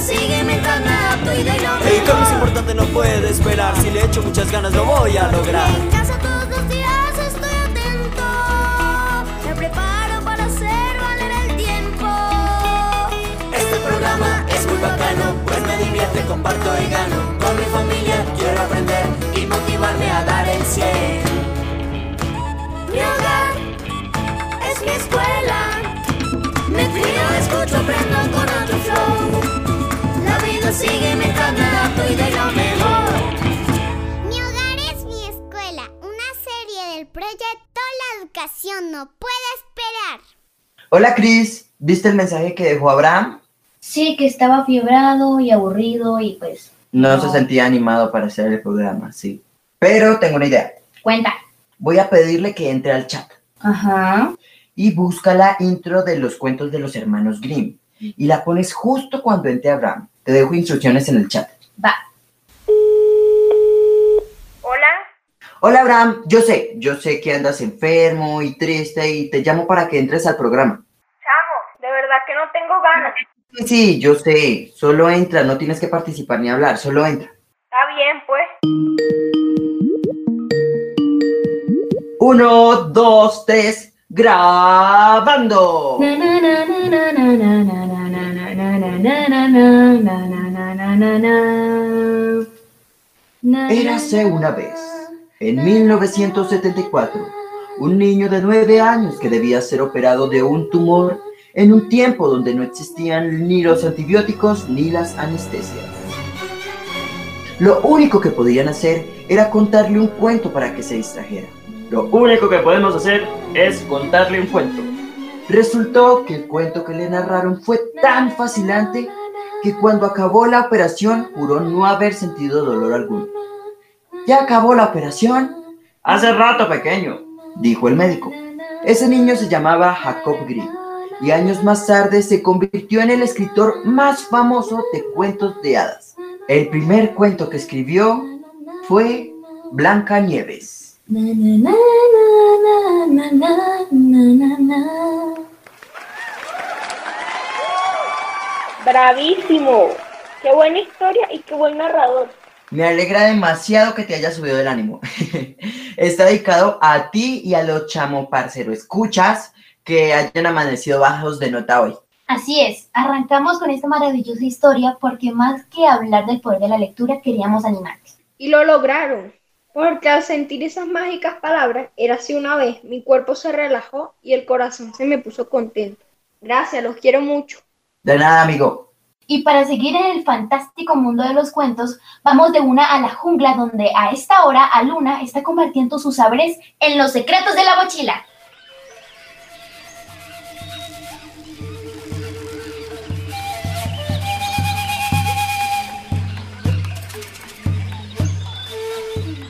sigue mientras me adapto y doy lo El cambio es importante, no puede esperar. Si le echo muchas ganas, lo voy a lograr. En casa todos los días estoy atento. Me preparo para hacer valer el tiempo. Este programa es muy bacano, pues me divierte, comparto y gano. La vida sigue mientras me adapto y doy lo mejor. Mi hogar es mi escuela, una serie del proyecto La educación no puede esperar. Hola Cris, ¿viste el mensaje que dejó Abraham? Sí, que estaba fiebrado y aburrido y pues... No, se sentía animado para hacer el programa, sí. Pero tengo una idea. Cuenta. Voy a pedirle que entre al chat Ajá. y busca la intro de los cuentos de los hermanos Grimm y la pones justo cuando entre Abraham. Te dejo instrucciones en el chat. Va. Hola, Hola Abraham, yo sé, yo sé que andas enfermo y triste y te llamo para que entres al programa. chamo, de verdad que no tengo ganas. Sí, sí, yo sé, solo entra, no tienes que participar ni hablar, solo entra. Está bien, pues. Uno, dos, tres, grabando. Érase una vez, en 1974, un niño de nueve años que debía ser operado de un tumor en un tiempo donde no existían ni los antibióticos ni las anestesias. Lo único que podían hacer era contarle un cuento para que se distrajera. Lo único que podemos hacer es contarle un cuento. Resultó que el cuento que le narraron fue tan fascinante que cuando acabó la operación juró no haber sentido dolor alguno. ¿Ya acabó la operación? Hace rato, pequeño, dijo el médico. Ese niño se llamaba Jacob Grimm y años más tarde se convirtió en el escritor más famoso de cuentos de hadas. El primer cuento que escribió fue Blanca Nieves. Bravísimo. Qué buena historia y qué buen narrador. Me alegra demasiado que te haya subido el ánimo. Está dedicado a ti y a los chamo parcero. Escuchas que hayan amanecido bajos de nota hoy. Así es, arrancamos con esta maravillosa historia porque más que hablar del poder de la lectura queríamos animarles. Y lo lograron. Porque al sentir esas mágicas palabras, era así una vez, mi cuerpo se relajó y el corazón se me puso contento. Gracias, los quiero mucho. De nada, amigo. Y para seguir en el fantástico mundo de los cuentos, vamos de una a la jungla donde a esta hora Aluna está compartiendo sus saberes en los secretos de la mochila.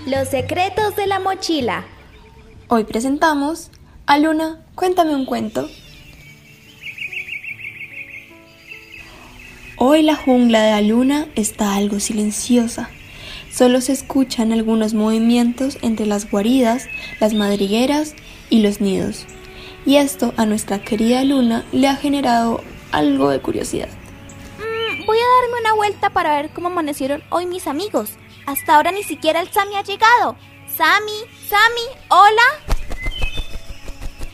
Los secretos de la mochila. Hoy presentamos a Luna, cuéntame un cuento. Hoy la jungla de la luna está algo silenciosa. Solo se escuchan algunos movimientos entre las guaridas, las madrigueras y los nidos. Y esto a nuestra querida luna le ha generado algo de curiosidad. Mm, voy a darme una vuelta para ver cómo amanecieron hoy mis amigos. Hasta ahora ni siquiera el Sammy ha llegado. Sammy, Sammy, hola.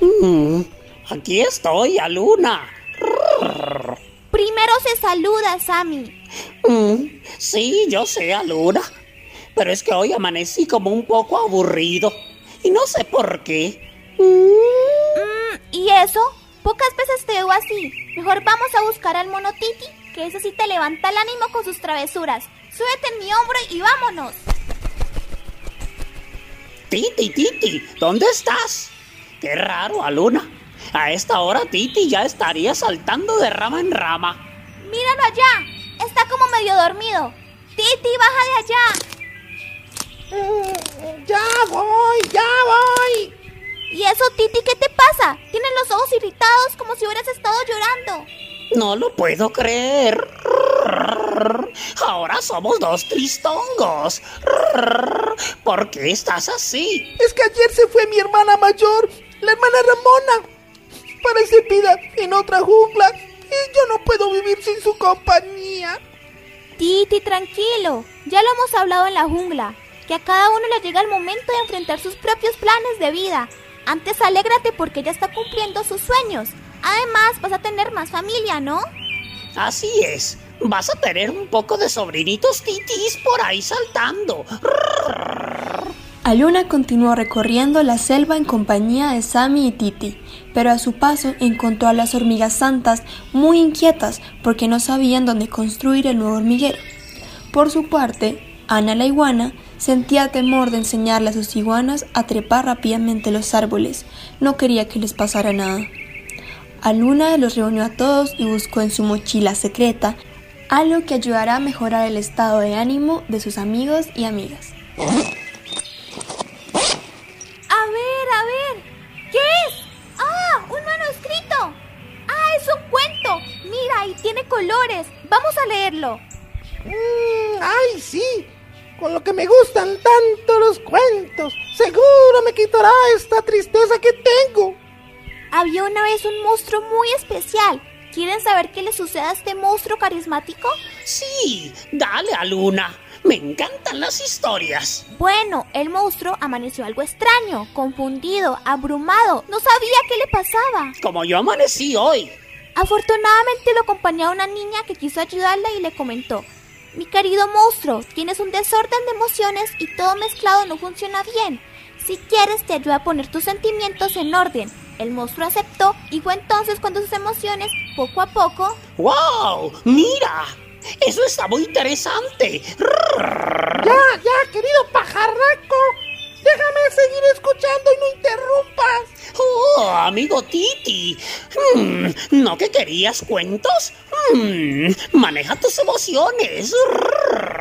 Mm, aquí estoy, Aluna. Primero se saluda, Sammy. Mm, sí, yo sé, Aluna. Pero es que hoy amanecí como un poco aburrido. Y no sé por qué. Mm, ¿Y eso? Pocas veces te veo así. Mejor vamos a buscar al mono Titi, que ese sí te levanta el ánimo con sus travesuras. Súbete en mi hombro y vámonos. Titi, Titi, ¿dónde estás? Qué raro, Aluna. A esta hora Titi ya estaría saltando de rama en rama. Míralo allá. Está como medio dormido. Titi, baja de allá. Ya voy, ya voy. ¿Y eso, Titi, qué te pasa? Tienes los ojos irritados como si hubieras estado llorando. No lo puedo creer. Ahora somos dos tristongos. ¿Por qué estás así? Es que ayer se fue mi hermana mayor, la hermana Ramona, para ser vida en otra jungla y yo no puedo vivir sin su compañía. Titi, tranquilo. Ya lo hemos hablado en la jungla. Que a cada uno le llega el momento de enfrentar sus propios planes de vida. Antes alégrate porque ella está cumpliendo sus sueños. Además, vas a tener más familia, ¿no? Así es. Vas a tener un poco de sobrinitos titis por ahí saltando. Aluna continuó recorriendo la selva en compañía de Sammy y Titi, pero a su paso encontró a las hormigas santas muy inquietas porque no sabían dónde construir el nuevo hormiguero. Por su parte, Ana la iguana sentía temor de enseñarle a sus iguanas a trepar rápidamente los árboles. No quería que les pasara nada. Aluna los reunió a todos y buscó en su mochila secreta algo que ayudará a mejorar el estado de ánimo de sus amigos y amigas. Tiene colores. Vamos a leerlo. Mm, ¡Ay, sí! Con lo que me gustan tanto los cuentos. Seguro me quitará esta tristeza que tengo. Había una vez un monstruo muy especial. ¿Quieren saber qué le sucede a este monstruo carismático? Sí, dale a Luna. Me encantan las historias. Bueno, el monstruo amaneció algo extraño, confundido, abrumado. No sabía qué le pasaba. Como yo amanecí hoy. Afortunadamente lo acompañaba una niña que quiso ayudarla y le comentó, mi querido monstruo, tienes un desorden de emociones y todo mezclado no funciona bien. Si quieres te ayuda a poner tus sentimientos en orden. El monstruo aceptó y fue entonces cuando sus emociones, poco a poco... ¡Wow! ¡Mira! Eso está muy interesante. Ya, ya, querido pajarraco. Déjame seguir escuchando y no interrumpas. Oh, amigo Titi. Hmm, ¿No que querías cuentos? Hmm, maneja tus emociones.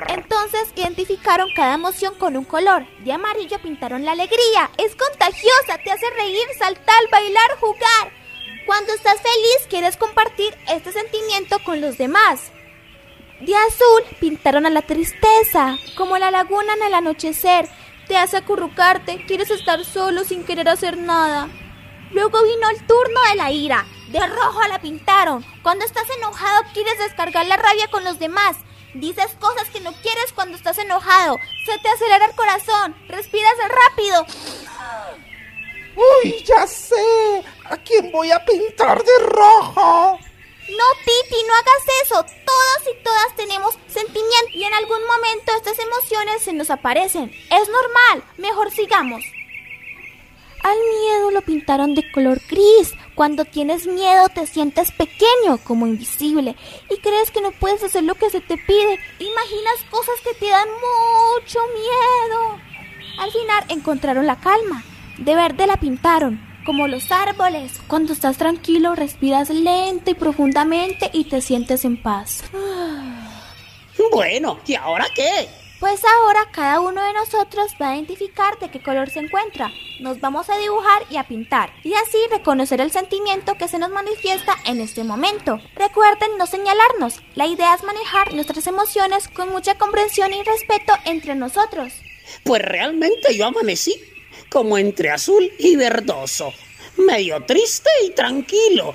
Entonces identificaron cada emoción con un color. De amarillo pintaron la alegría. Es contagiosa, te hace reír, saltar, bailar, jugar. Cuando estás feliz quieres compartir este sentimiento con los demás. De azul pintaron a la tristeza, como la laguna en el anochecer. Te hace acurrucarte, quieres estar solo sin querer hacer nada. Luego vino el turno de la ira. De rojo la pintaron. Cuando estás enojado quieres descargar la rabia con los demás. Dices cosas que no quieres cuando estás enojado. Se te acelera el corazón. Respiras rápido. Uy, ya sé. ¿A quién voy a pintar de rojo? No, Titi, no hagas eso. Todos y todas tenemos sentimientos y en algún momento estas emociones se nos aparecen. Es normal. Mejor sigamos. Al miedo lo pintaron de color gris. Cuando tienes miedo te sientes pequeño, como invisible, y crees que no puedes hacer lo que se te pide. Imaginas cosas que te dan mucho miedo. Al final encontraron la calma. De verde la pintaron, como los árboles. Cuando estás tranquilo, respiras lento y profundamente y te sientes en paz. Bueno, ¿y ahora qué? Pues ahora cada uno de nosotros va a identificar de qué color se encuentra. Nos vamos a dibujar y a pintar y así reconocer el sentimiento que se nos manifiesta en este momento. Recuerden no señalarnos. La idea es manejar nuestras emociones con mucha comprensión y respeto entre nosotros. Pues realmente yo amanecí como entre azul y verdoso. Medio triste y tranquilo.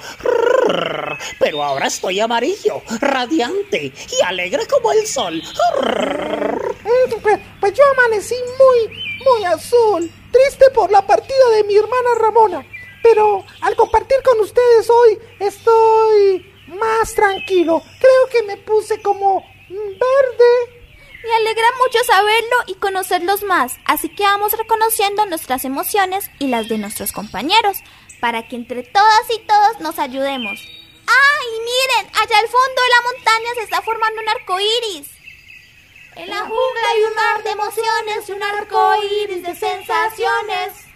Pero ahora estoy amarillo, radiante y alegre como el sol. Pues, pues yo amanecí muy, muy azul, triste por la partida de mi hermana Ramona. Pero al compartir con ustedes hoy estoy más tranquilo. Creo que me puse como verde. Me alegra mucho saberlo y conocerlos más, así que vamos reconociendo nuestras emociones y las de nuestros compañeros, para que entre todas y todos nos ayudemos. ¡Ay, miren! Allá al fondo de la montaña se está formando un arco iris. En la jungla hay un mar de emociones y un arco iris de sensaciones.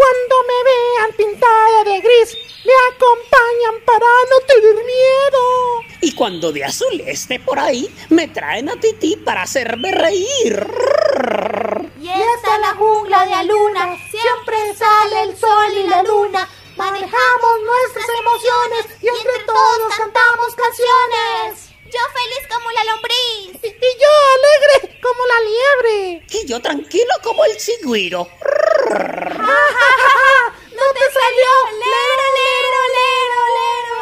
Cuando me vean pintada de gris, me acompañan para no tener miedo. Y cuando de azul esté por ahí, me traen a Titi para hacerme reír. Y esta es la jungla de Aluna, siempre sale el sol y la luna. Manejamos nuestras emociones y entre todos cantamos canciones. Yo feliz como la lombriz. Y, y yo alegre como la liebre. Y yo tranquilo como el chigüiro. ¡No te salió! ¡Lero, lero, lero, lero!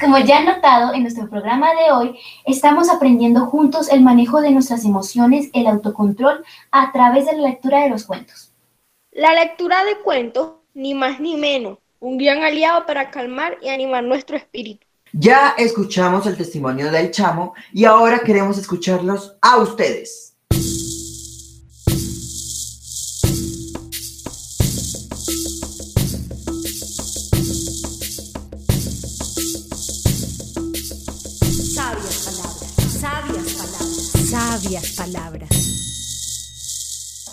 Como ya han notado, en nuestro programa de hoy estamos aprendiendo juntos el manejo de nuestras emociones, el autocontrol, a través de la lectura de los cuentos. La lectura de cuentos, ni más ni menos, un gran aliado para calmar y animar nuestro espíritu. Ya escuchamos el testimonio del chamo y ahora queremos escucharlos a ustedes. Sabias palabras, sabias palabras, sabias palabras.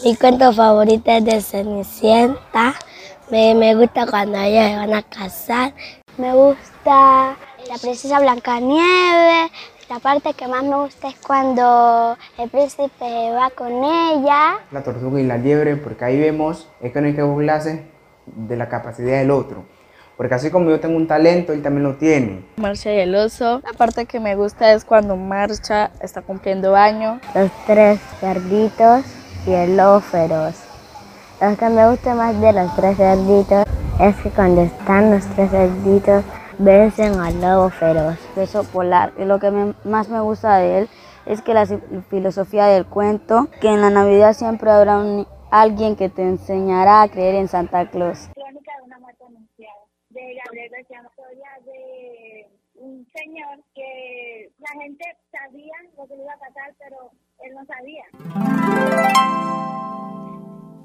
Mi cuento favorito es de Cenicienta. Me, me gusta cuando ellos se van a casar. Me gusta la princesa Blancanieves. La parte que más me gusta es cuando el príncipe va con ella. La tortuga y la liebre, porque ahí vemos es que no hay que burlarse de la capacidad del otro. Porque así como yo tengo un talento, él también lo tiene. Marcha y el oso. La parte que me gusta es cuando Marcha está cumpliendo año. Los tres cerditos y el lobo feroz. Lo que me gusta más de los tres cerditos es que cuando están los tres cerditos vencen al lobo feroz. Beso polar. Y lo que me- más me gusta de él es que la filosofía del cuento, que en la Navidad siempre habrá un- alguien que te enseñará a creer en Santa Claus. Crónica de una muerte anunciada, de Gabriel García Historia de un señor que la gente sabía lo que le iba a pasar, pero él no sabía.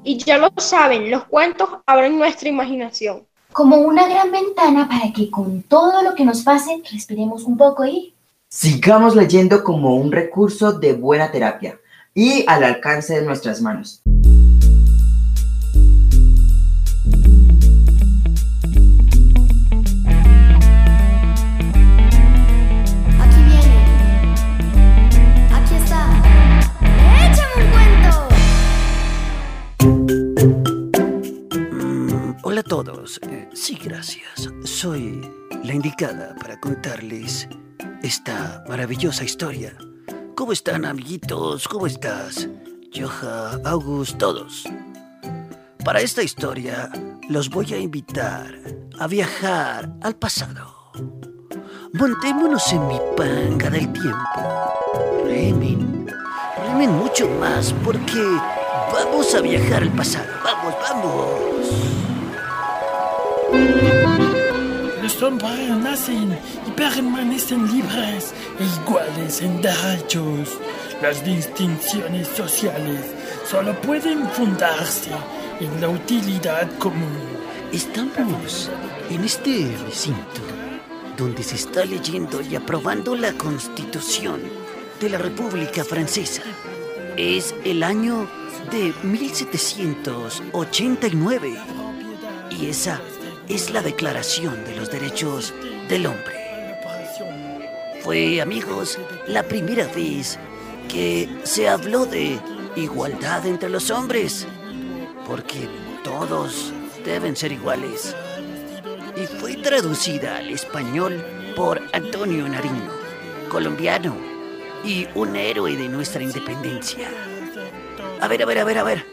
Y ya lo saben, los cuentos abren nuestra imaginación. Como una gran ventana para que con todo lo que nos pase respiremos un poco y Sigamos leyendo como un recurso de buena terapia y al alcance de nuestras manos. A todos. Eh, sí, gracias. Soy la indicada para contarles esta maravillosa historia. ¿Cómo están, amiguitos? ¿Cómo estás? Joja, August, todos. Para esta historia los voy a invitar a viajar al pasado. Montémonos en mi panga del tiempo. Remen, remen mucho más porque vamos a viajar al pasado. Vamos, vamos. Los hombres nacen y permanecen libres e iguales en derechos. Las distinciones sociales solo pueden fundarse en la utilidad común. Estamos en este recinto donde se está leyendo y aprobando la Constitución de la República Francesa. Es el año de 1789 y esa es la Declaración de los Derechos del Hombre. Fue, amigos, la primera vez que se habló de igualdad entre los hombres, porque todos deben ser iguales. Y fue traducida al español por Antonio Nariño, colombiano y un héroe de nuestra independencia. A ver, a ver, a ver, a ver.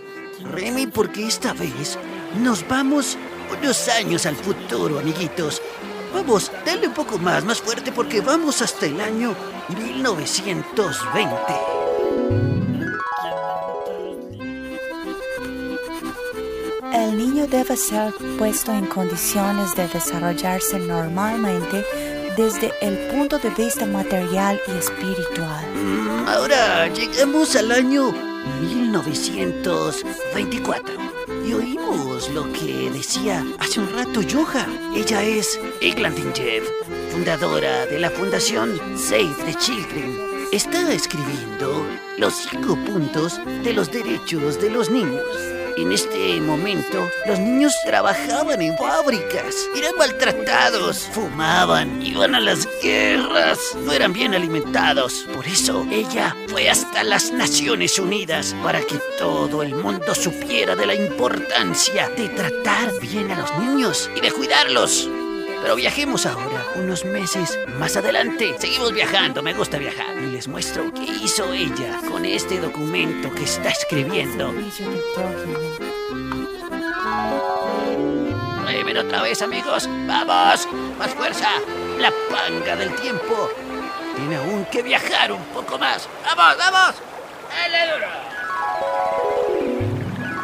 Remy, porque esta vez nos vamos unos años al futuro, amiguitos. Vamos, dale un poco más, más fuerte, porque vamos hasta el año 1920. El niño debe ser puesto en condiciones de desarrollarse normalmente desde el punto de vista material y espiritual. Mm, Ahora llegamos al año 1924 y oímos lo que decía hace un rato Yoja. Ella es Eglandinjev, fundadora de la fundación Save the Children. Está escribiendo los cinco puntos de los derechos de los niños. En este momento, los niños trabajaban en fábricas, eran maltratados, fumaban, iban a las guerras, no eran bien alimentados. Por eso, ella fue hasta las Naciones Unidas para que todo el mundo supiera de la importancia de tratar bien a los niños y de cuidarlos. Pero viajemos ahora, unos meses más adelante. Seguimos viajando, me gusta viajar. Y les muestro qué hizo ella con este documento que está escribiendo. Remen otra vez, amigos. ¡Vamos! ¡Más fuerza! la panga del tiempo tiene aún que viajar un poco más. ¡Vamos, vamos! ¡Dale duro!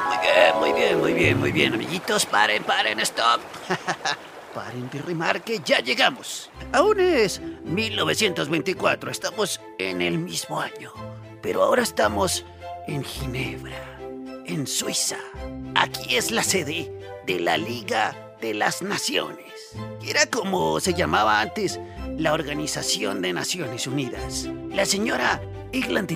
Muy bien, muy bien, muy bien, muy bien, amiguitos. Paren, paren, stop. paren de rimar que ya llegamos. Aún es 1924, estamos en el mismo año. Pero ahora estamos en Ginebra, en Suiza. Aquí es la sede de la Liga de las Naciones. Era como se llamaba antes la Organización de Naciones Unidas. La señora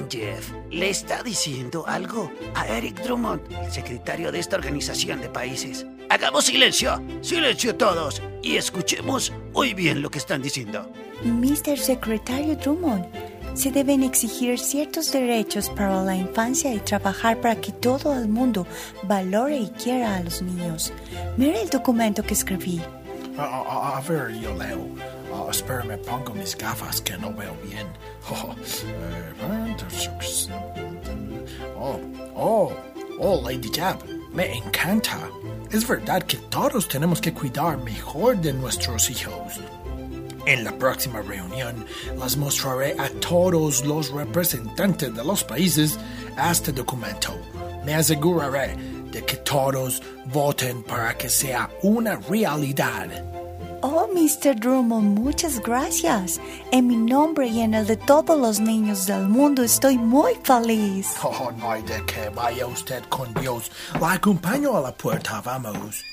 Jeff le está diciendo algo a Eric Drummond, el secretario de esta organización de países. Hagamos silencio, silencio todos, y escuchemos muy bien lo que están diciendo. Mr. Secretario Drummond, se deben exigir ciertos derechos para la infancia y trabajar para que todo el mundo valore y quiera a los niños. Mira el documento que escribí. A, ver, yo leo. Uh, espera, me pongo mis gafas que no veo bien. Oh, oh, oh, Lady Jab, me encanta. Es verdad que todos tenemos que cuidar mejor de nuestros hijos. En la próxima reunión las mostraré a todos los representantes de los países este documento. Me aseguraré de que todos voten para que sea una realidad. Oh, Mr. Drummond, muchas gracias. En mi nombre y en el de todos los niños del mundo estoy muy feliz. Oh, no hay de qué. Vaya usted con Dios. La acompaño a la puerta, vamos.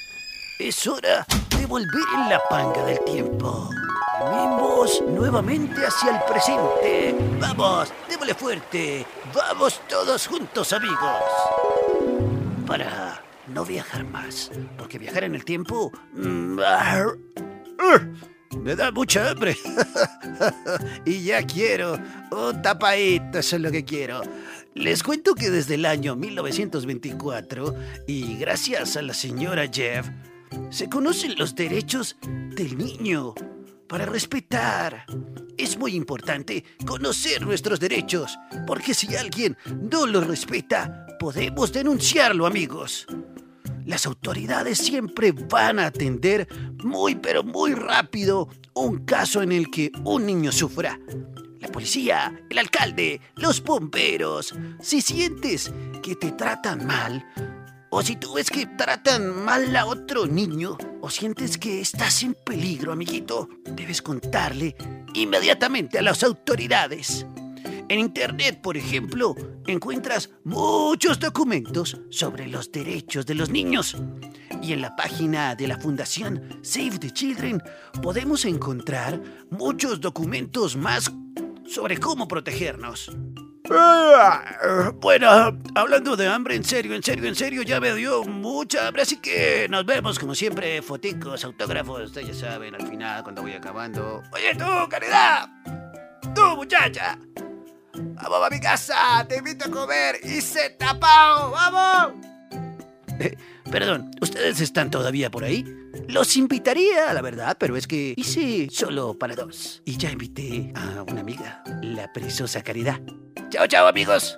Es hora de volver en la panga del tiempo. Vamos nuevamente hacia el presente. Vamos, démosle fuerte. Vamos todos juntos, amigos. Para no viajar más. Porque viajar en el tiempo... Me da mucha hambre. y ya quiero un tapadito, eso es lo que quiero. Les cuento que desde el año 1924, y gracias a la señora Jeff, se conocen los derechos del niño para respetar. Es muy importante conocer nuestros derechos, porque si alguien no los respeta, podemos denunciarlo, amigos. Las autoridades siempre van a atender muy pero muy rápido un caso en el que un niño sufra. La policía, el alcalde, los bomberos, si sientes que te tratan mal, o si tú ves que tratan mal a otro niño o sientes que estás en peligro, amiguito, debes contarle inmediatamente a las autoridades. En Internet, por ejemplo, encuentras muchos documentos sobre los derechos de los niños. Y en la página de la Fundación Save the Children podemos encontrar muchos documentos más sobre cómo protegernos. Bueno, hablando de hambre, en serio, en serio, en serio, ya me dio mucha hambre, así que nos vemos como siempre, foticos, autógrafos, ustedes ya saben, al final, cuando voy acabando. Oye tú, caridad, tú muchacha, vamos a mi casa, te invito a comer, hice tapao, vamos. Eh, perdón, ¿ustedes están todavía por ahí? Los invitaría, la verdad, pero es que hice solo para dos. Y ya invité a una amiga, la preciosa Caridad. Chao, chao, amigos.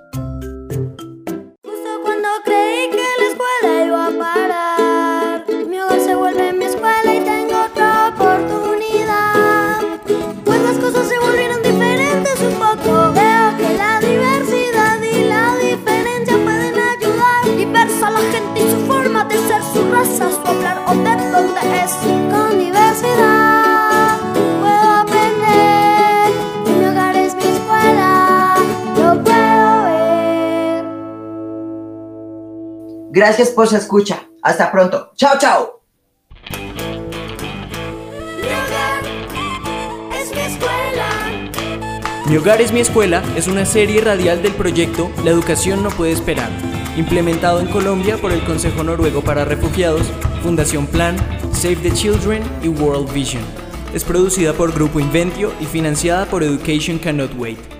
Gracias por su escucha. Hasta pronto. Chao, chao. Es mi escuela. Mi hogar es mi escuela es una serie radial del proyecto La educación no puede esperar, implementado en Colombia por el Consejo Noruego para Refugiados, Fundación Plan, Save the Children y World Vision. Es producida por Grupo Inventio y financiada por Education Cannot Wait.